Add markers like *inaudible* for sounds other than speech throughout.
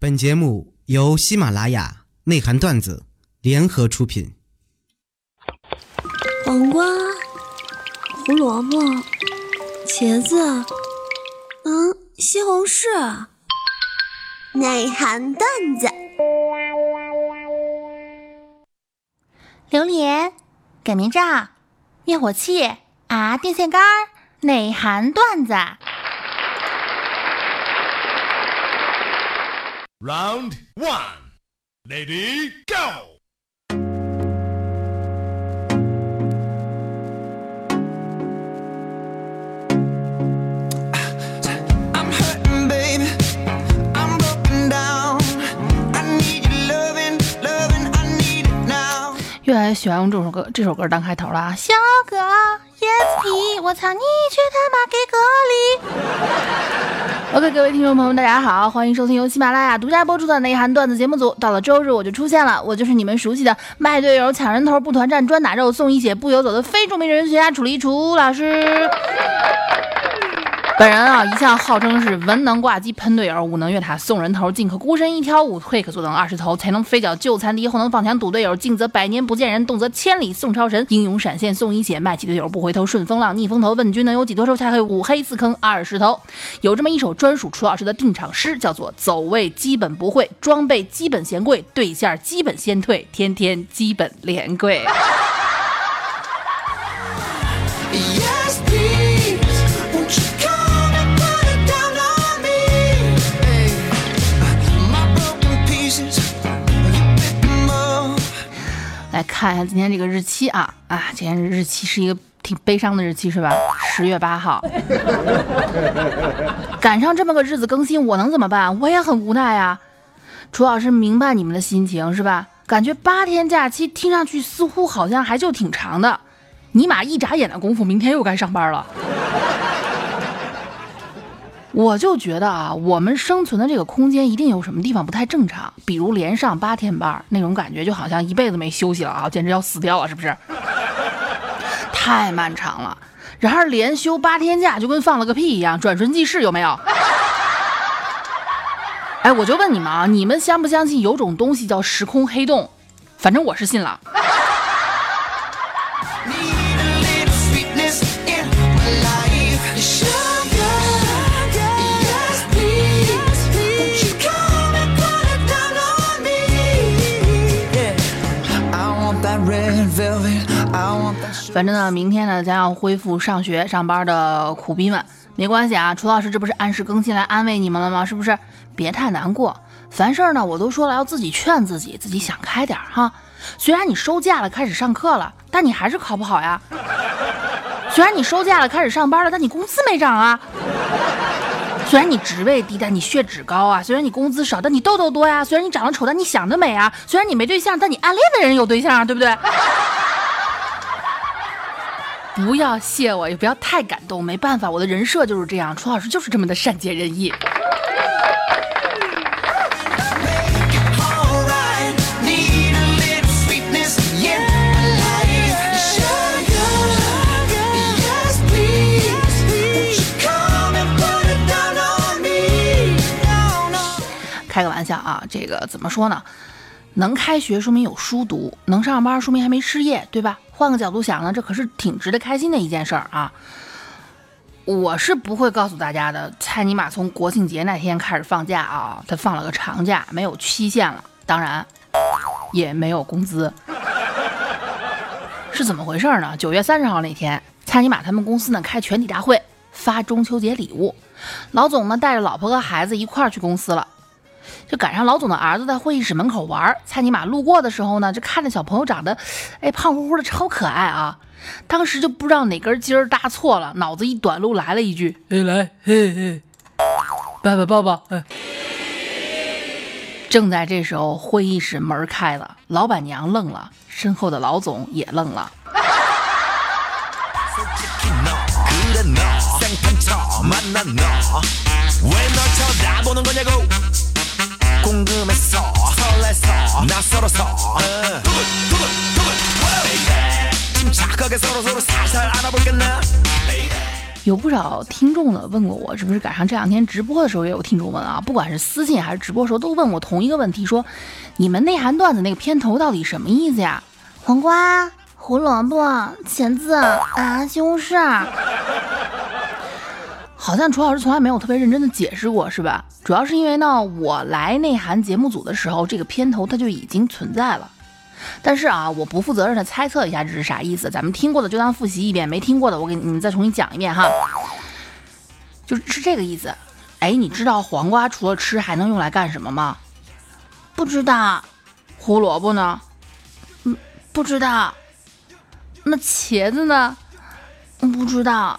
本节目由喜马拉雅内涵段子联合出品。黄瓜、胡萝卜、茄子，嗯，西红柿。内涵段子。榴莲、擀面杖、灭火器啊，电线杆。内涵段子。Round one, lady, go. I'm hurting, baby. I'm broken down. I need your loving, loving. I need it now. 越来越喜欢用这首歌，这首歌当开头了啊！小哥，Yes me，我操你去他妈给隔离！OK，各位听众朋友们，大家好，欢迎收听由喜马拉雅独家播出的内涵段子节目组。到了周日，我就出现了，我就是你们熟悉的卖队友、抢人头、不团战、专打肉、送一血、不游走的非著名人学家楚离楚老师。*laughs* 本人啊，一向号称是文能挂机喷队友，武能越塔送人头，进可孤身一挑，五退可坐等二十头，才能飞脚救残敌，后能放墙堵队友，进则百年不见人，动则千里送超神，英勇闪现送一血，卖起队友不回头，顺风浪逆风头，问君能有几多愁？才会五黑四坑二十头。有这么一首专属楚老师的定场诗，叫做走位基本不会，装备基本嫌贵，对线基本先退，天天基本连跪。来看一下今天这个日期啊啊，今天日期是一个挺悲伤的日期是吧？十月八号，*laughs* 赶上这么个日子更新，我能怎么办？我也很无奈啊。楚老师明白你们的心情是吧？感觉八天假期听上去似乎好像还就挺长的，尼玛一眨眼的功夫，明天又该上班了。我就觉得啊，我们生存的这个空间一定有什么地方不太正常，比如连上八天班，那种感觉就好像一辈子没休息了啊，简直要死掉了，是不是？*laughs* 太漫长了。然而连休八天假就跟放了个屁一样，转瞬即逝，有没有？哎，我就问你们啊，你们相不相信有种东西叫时空黑洞？反正我是信了。反正呢，明天呢将要恢复上学上班的苦逼们，没关系啊，楚老师这不是按时更新来安慰你们了吗？是不是？别太难过，凡事呢我都说了要自己劝自己，自己想开点哈。虽然你收假了，开始上课了，但你还是考不好呀。虽然你收假了，开始上班了，但你工资没涨啊。虽然你职位低，但你血脂高啊；虽然你工资少，但你痘痘多呀；虽然你长得丑，但你想得美啊；虽然你没对象，但你暗恋的人有对象啊，对不对？不要谢我，也不要太感动，没办法，我的人设就是这样，楚老师就是这么的善解人意。开个玩笑啊，这个怎么说呢？能开学说明有书读，能上班说明还没失业，对吧？换个角度想呢，这可是挺值得开心的一件事儿啊。我是不会告诉大家的，蔡尼玛从国庆节那天开始放假啊，他放了个长假，没有期限了，当然也没有工资。是怎么回事呢？九月三十号那天，蔡尼玛他们公司呢开全体大会，发中秋节礼物，老总呢带着老婆和孩子一块儿去公司了。就赶上老总的儿子在会议室门口玩儿，蔡尼玛路过的时候呢，就看着小朋友长得，哎，胖乎乎的，超可爱啊！当时就不知道哪根筋儿搭错了，脑子一短路来了一句：“哎，来，嘿嘿，爸爸抱抱。”哎，正在这时候，会议室门开了，老板娘愣了，身后的老总也愣了。궁금했어 설레서 낯설어서 두근두근두근 Baby 침착하게 서로서로 살살 알아볼겠나 有不少听众呢问过我，这不是赶上这两天直播的时候也有听众问啊，不管是私信还是直播时候都问我同一个问题，说你们内涵段子那个片头到底什么意思呀？黄瓜、胡萝卜、茄子啊，西红柿。 好像楚老师从来没有特别认真的解释过，是吧？主要是因为呢，我来内涵节目组的时候，这个片头它就已经存在了。但是啊，我不负责任的猜测一下这是啥意思，咱们听过的就当复习一遍，没听过的我给你们再重新讲一遍哈。就是这个意思。哎，你知道黄瓜除了吃还能用来干什么吗？不知道，胡萝卜呢？嗯不知道，那茄子呢？不知道。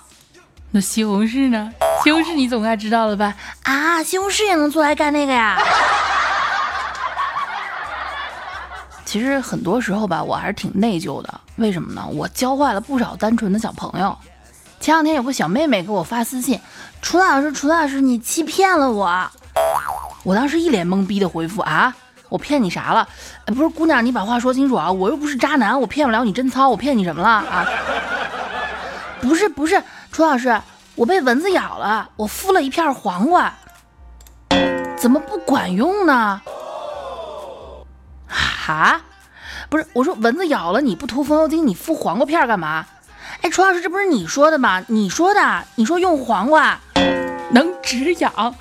那西红柿呢？西红柿你总该知道了吧？啊，西红柿也能做来干那个呀？其实很多时候吧，我还是挺内疚的。为什么呢？我教坏了不少单纯的小朋友。前两天有个小妹妹给我发私信，楚老师，楚老师，你欺骗了我。我当时一脸懵逼的回复啊，我骗你啥了？哎，不是姑娘，你把话说清楚啊！我又不是渣男，我骗不了你贞操，我骗你什么了啊？*laughs* 不是不是，楚老师，我被蚊子咬了，我敷了一片黄瓜，怎么不管用呢？哈，不是，我说蚊子咬了你不涂风油精，你敷黄瓜片干嘛？哎，楚老师，这不是你说的吗？你说的，你说用黄瓜能止痒。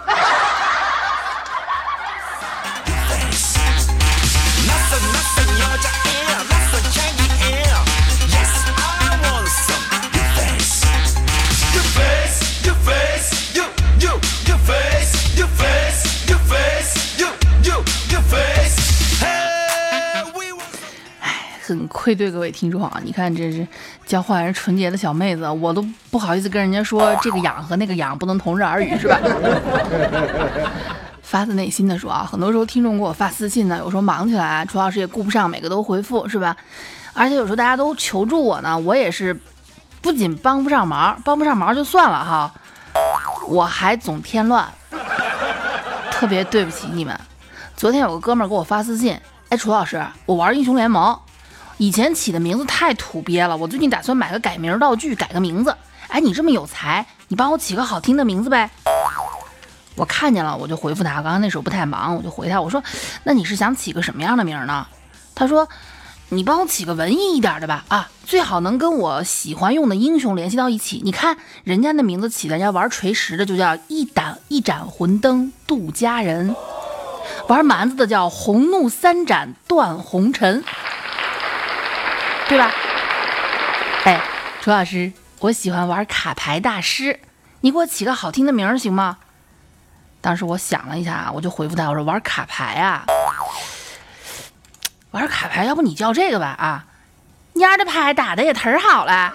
很愧对各位听众啊！你看这是教坏人纯洁的小妹子，我都不好意思跟人家说这个痒和那个痒不能同日而语，是吧？*laughs* 发自内心的说啊，很多时候听众给我发私信呢，有时候忙起来，楚老师也顾不上每个都回复，是吧？而且有时候大家都求助我呢，我也是不仅帮不上忙，帮不上忙就算了哈，我还总添乱，特别对不起你们。昨天有个哥们儿给我发私信，哎，楚老师，我玩英雄联盟，以前起的名字太土鳖了，我最近打算买个改名道具，改个名字。哎，你这么有才，你帮我起个好听的名字呗。我看见了，我就回复他。刚刚那时候不太忙，我就回他，我说：“那你是想起个什么样的名呢？”他说：“你帮我起个文艺一点的吧，啊，最好能跟我喜欢用的英雄联系到一起。你看人家那名字起的，人家玩锤石的就叫一盏一盏魂灯渡佳人，玩蛮子的叫红怒三斩断红尘，对吧？哎，楚老师，我喜欢玩卡牌大师，你给我起个好听的名儿行吗？”当时我想了一下，我就回复他，我说玩卡牌啊，玩卡牌，要不你叫这个吧啊，蔫儿的牌打的也忒儿好了。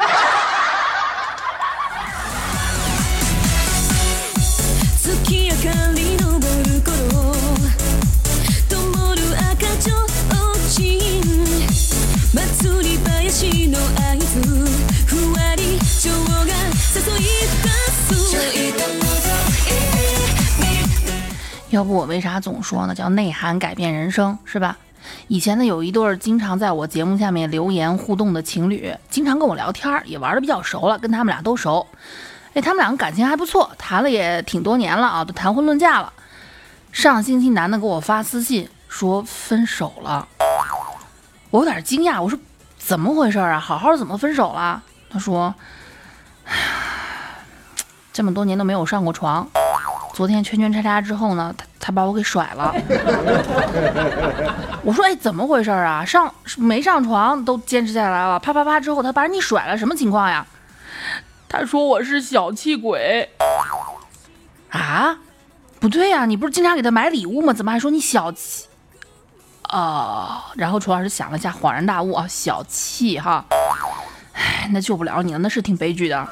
の合図ふわり蝶が誘い出す要不我为啥总说呢？叫内涵改变人生，是吧？以前呢，有一对儿经常在我节目下面留言互动的情侣，经常跟我聊天儿，也玩的比较熟了，跟他们俩都熟。哎，他们两个感情还不错，谈了也挺多年了啊，都谈婚论嫁了。上星期男的给我发私信说分手了，我有点惊讶，我说 怎么回事啊？好好怎么分手了？他说，唉 *sighs* 这么多年都没有上过床。昨天圈圈叉叉之后呢，他他把我给甩了。*laughs* 我说，哎，怎么回事啊？上没上床都坚持下来了，啪啪啪之后他把你甩了，什么情况呀？他说我是小气鬼。啊？不对呀，你不是经常给他买礼物吗？怎么还说你小气？哦，然后楚老师想了一下，恍然大悟啊，小气哈。唉，那救不了你了，那是挺悲剧的。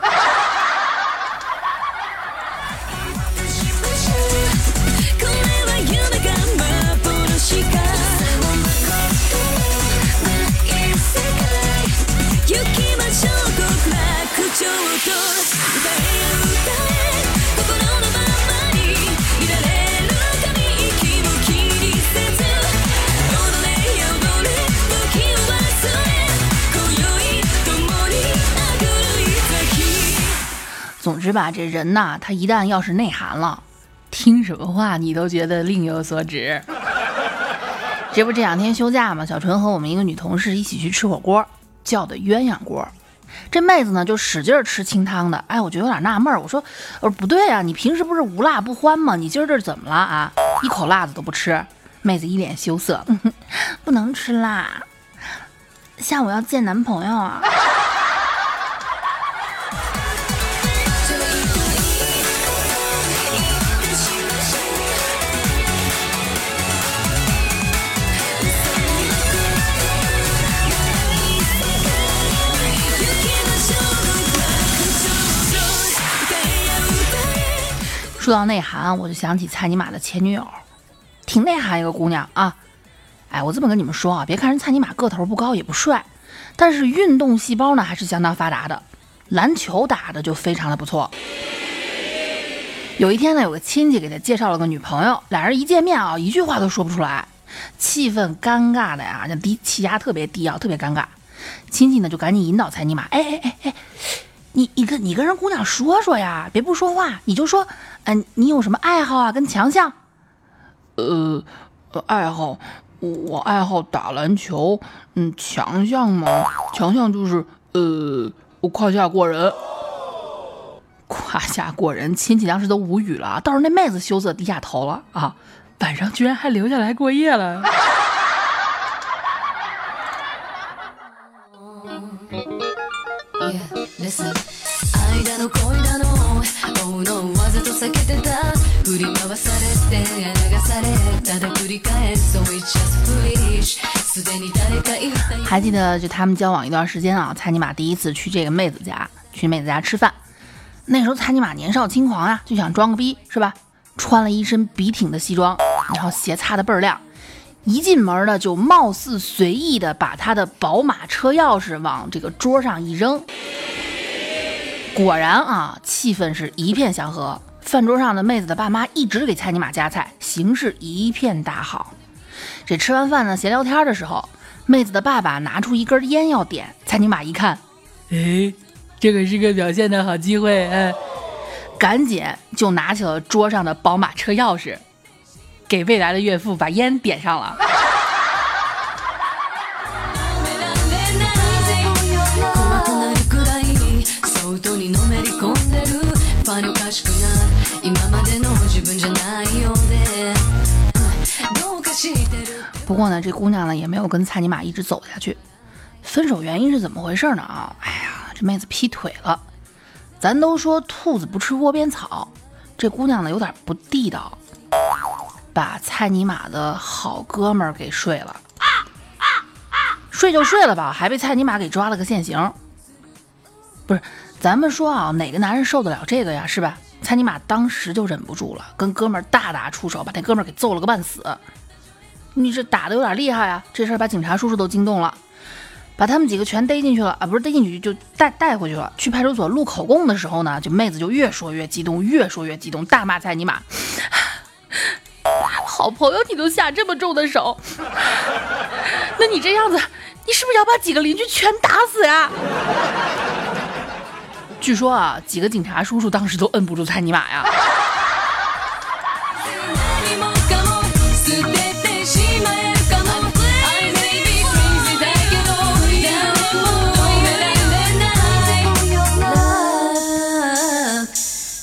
之吧，这人呐，他一旦要是内涵了，听什么话你都觉得另有所指。这不这两天休假嘛，小纯和我们一个女同事一起去吃火锅，叫的鸳鸯锅。这妹子呢就使劲吃清汤的，哎，我就有点纳闷，我说，我说不对啊，你平时不是无辣不欢吗？你今儿这是怎么了啊？一口辣子都不吃。妹子一脸羞涩，*laughs* 不能吃辣，下午要见男朋友啊。说到内涵，我就想起蔡尼玛的前女友，挺内涵一个姑娘啊。哎，我这么跟你们说啊，别看人蔡尼玛个头不高也不帅，但是运动细胞呢还是相当发达的，篮球打的就非常的不错。有一天呢，有个亲戚给他介绍了个女朋友，俩人一见面啊，一句话都说不出来，气氛尴尬的呀，那低气压特别低啊，特别尴尬。亲戚呢就赶紧引导蔡尼玛，哎哎哎哎，你你跟你跟人姑娘说说呀，别不说话，你就说，嗯、你有什么爱好啊，跟强项？呃，呃爱好，我我爱好打篮球，嗯，强项嘛，强项就是呃，我胯下过人。胯下过人，亲戚当时都无语了，倒是那妹子羞涩低下头了啊，晚上居然还留下来过夜了。listen 愛だの恋だの Oh no わざと避けてた振り回されて流されただ繰り返す So it's just foolish すでに誰か言った还记得就他们交往一段时间啊，蔡尼玛第一次去这个妹子家，去妹子家吃饭。那时候蔡尼玛年少轻狂呀，就想装个逼，是吧？穿了一身笔挺的西装，然后鞋擦的倍儿亮，一进门呢就貌似随意的把他的宝马车钥匙往这个桌上一扔。 果然啊，气氛是一片祥和。饭桌上的妹子的爸妈一直给蔡尼玛夹菜，形势一片大好。这吃完饭呢，闲聊天的时候，妹子的爸爸拿出一根烟要点，蔡尼玛一看，*laughs* 哎，这个是个表现的好机会，哎，赶紧就拿起了桌上的宝马车钥匙，给未来的岳父把烟点上了。*laughs* 不过呢，这姑娘呢也没有跟蔡尼玛一直走下去。分手原因是怎么回事呢？啊，哎呀，这妹子劈腿了。咱都说兔子不吃窝边草，这姑娘呢有点不地道，把蔡尼玛的好哥们儿给睡了。睡就睡了吧，还被蔡尼玛给抓了个现行。不是，咱们说啊，哪个男人受得了这个呀？是吧？蔡尼玛当时就忍不住了，跟哥们儿大打出手，把那哥们儿给揍了个半死。你这打的有点厉害呀！这事儿把警察叔叔都惊动了，把他们几个全逮进去了啊！不是逮进去就带带回去了。去派出所录口供的时候呢，就妹子就越说越激动，越说越激动，大骂蔡尼玛：“好朋友你都下这么重的手，那你这样子，你是不是要把几个邻居全打死呀？”据说啊，几个警察叔叔当时都摁不住蔡尼玛呀。何もかも捨ててしまえるかも I may be crazy だけど誰も止められない Love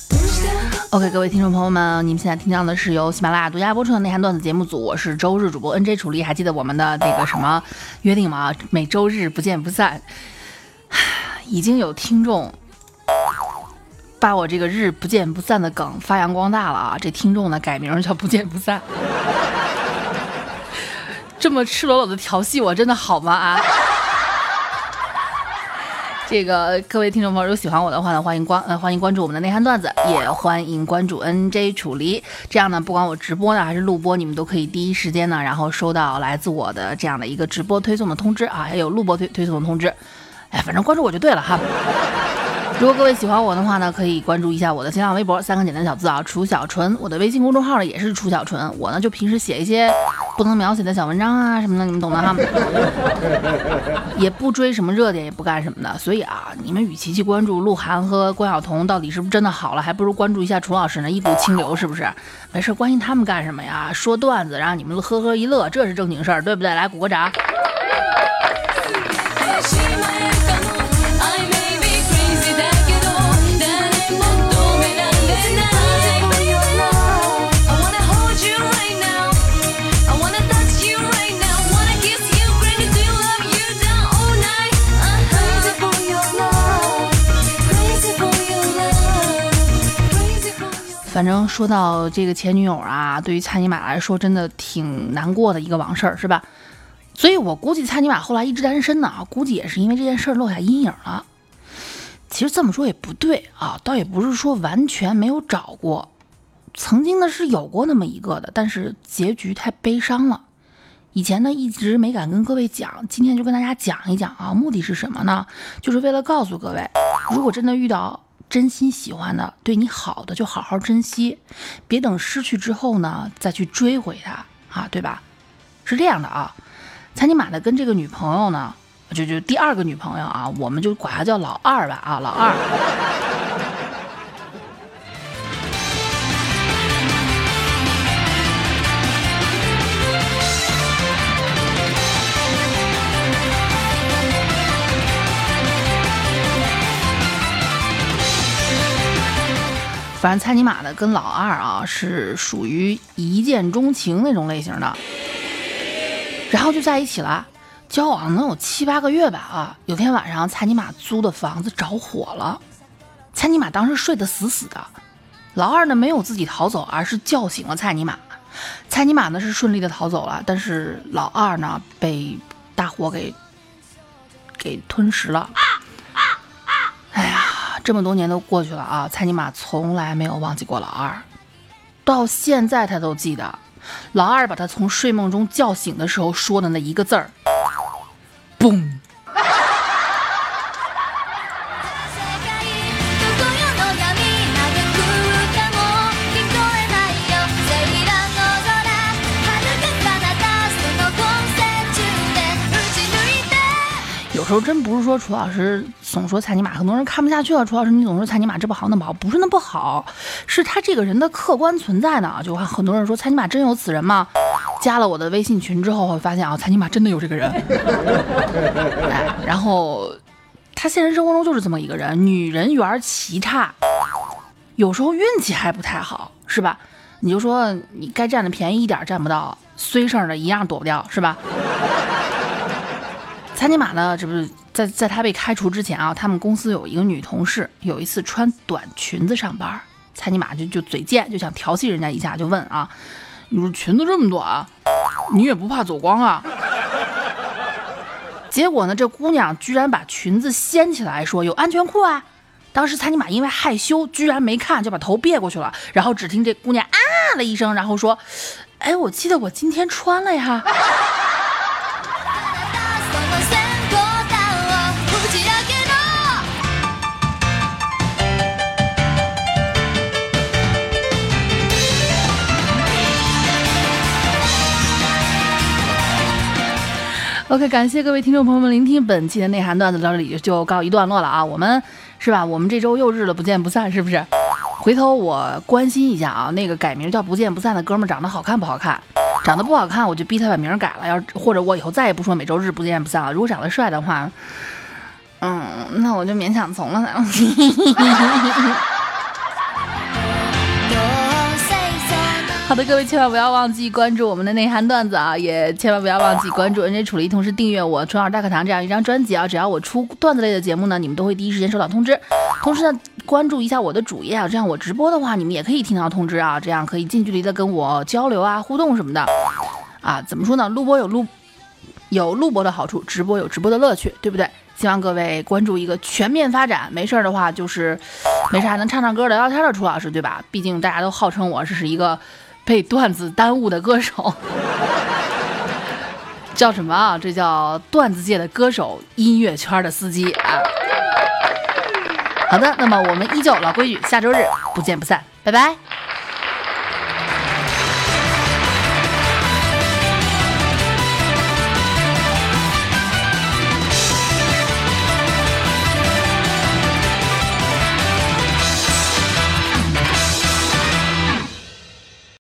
どうして OK，各位听众朋友们，你们现在听到的是由喜马拉雅独家播出的内涵段子节目组，我是周日主播 NJ 楚丽，还记得我们的那个什么约定吗？每周日不见不散。已经有听众 把我这个日不见不散的梗发扬光大了啊！这听众呢改名叫不见不散，*laughs* 这么赤裸裸的调戏我，真的好吗啊？*laughs* 这个各位听众朋友，如果喜欢我的话呢，欢迎关呃欢迎关注我们的内涵段子，也欢迎关注 NJ 楚离。这样呢，不管我直播呢还是录播，你们都可以第一时间呢，然后收到来自我的这样的一个直播推送的通知啊，还有录播推推送的通知。哎，反正关注我就对了哈。如果各位喜欢我的话呢，可以关注一下我的新浪微博，三个简单小字啊，楚小纯。我的微信公众号呢也是楚小纯。我呢就平时写一些不能描写的小文章啊什么的，你们懂的哈。也不追什么热点，也不干什么的。所以啊，你们与其去关注鹿晗和关晓彤到底是不是真的好了，还不如关注一下楚老师呢，一股清流是不是？没事，关心他们干什么呀？说段子让你们呵呵一乐，这是正经事儿，对不对？来鼓个掌。反正说到这个前女友啊，对于蔡尼玛来说，真的挺难过的一个往事，是吧？所以我估计蔡尼玛后来一直单身呢，估计也是因为这件事儿落下阴影了。其实这么说也不对啊，倒也不是说完全没有找过，曾经呢是有过那么一个的，但是结局太悲伤了。以前呢一直没敢跟各位讲，今天就跟大家讲一讲啊，目的是什么呢？就是为了告诉各位，如果真的遇到真心喜欢的、对你好的，就好好珍惜，别等失去之后呢再去追回他啊，对吧？是这样的啊，蔡尼玛的跟这个女朋友呢，就就第二个女朋友啊，我们就管她叫老二吧啊，老二。反正蔡尼玛的跟老二啊是属于一见钟情那种类型的，然后就在一起了，交往能有七八个月吧啊。有天晚上，蔡尼玛租的房子着火了，蔡尼玛当时睡得死死的，老二呢没有自己逃走，而是叫醒了蔡尼玛。蔡尼玛呢是顺利的逃走了，但是老二呢被大火给给吞食了。这么多年都过去了啊，蔡尼玛从来没有忘记过老二，到现在他都记得，老二把他从睡梦中叫醒的时候说的那一个字儿，嘣。候真不是说楚老师总说蔡尼玛，很多人看不下去了。楚老师，你总说蔡尼玛这不好那不好，不是那不好，是他这个人的客观存在呢。就很多人说蔡尼玛真有此人吗？加了我的微信群之后，会发现啊，蔡尼玛真的有这个人。*laughs* 哎，然后他现实生活中就是这么一个人，女人缘奇差，有时候运气还不太好，是吧？你就说你该占的便宜一点占不到，衰事的一样躲不掉，是吧？蔡尼玛呢，这不是在在他被开除之前啊，他们公司有一个女同事，有一次穿短裙子上班，蔡尼玛就就嘴贱，就想调戏人家一下，就问啊，你说裙子这么短，你也不怕走光啊？结果呢，这姑娘居然把裙子掀起来说有安全裤啊。当时蔡尼玛因为害羞，居然没看，就把头别过去了。然后只听这姑娘啊了一声，然后说：“哎，我记得我今天穿了呀。” OK，感谢各位听众朋友们聆听本期的内涵段子，到这里就告一段落了啊。我们是吧？我们这周又日了，不见不散，是不是？回头我关心一下啊，那个改名叫不见不散的哥们儿长得好看不好看？长得不好看，我就逼他把名改了。要是或者我以后再也不说每周日不见不散了。如果长得帅的话，嗯，那我就勉强从了。ど *laughs* 好的，各位千万不要忘记关注我们的内涵段子啊，也千万不要忘记关注 NJ 楚离，同时订阅我春儿大课堂这样一张专辑啊。只要我出段子类的节目呢，你们都会第一时间收到通知。同时呢，关注一下我的主页啊，这样我直播的话，你们也可以听到通知啊，这样可以近距离的跟我交流啊、互动什么的啊。怎么说呢？录播有录有录播的好处，直播有直播的乐趣，对不对？希望各位关注一个全面发展。没事儿的话，就是没事还能唱唱歌、聊聊天的楚老师，对吧？毕竟大家都号称我是是一个被段子耽误的歌手，叫什么啊？这叫段子界的歌手，音乐圈的司机啊。好的，那么我们依旧老规矩，下周日不见不散，拜拜。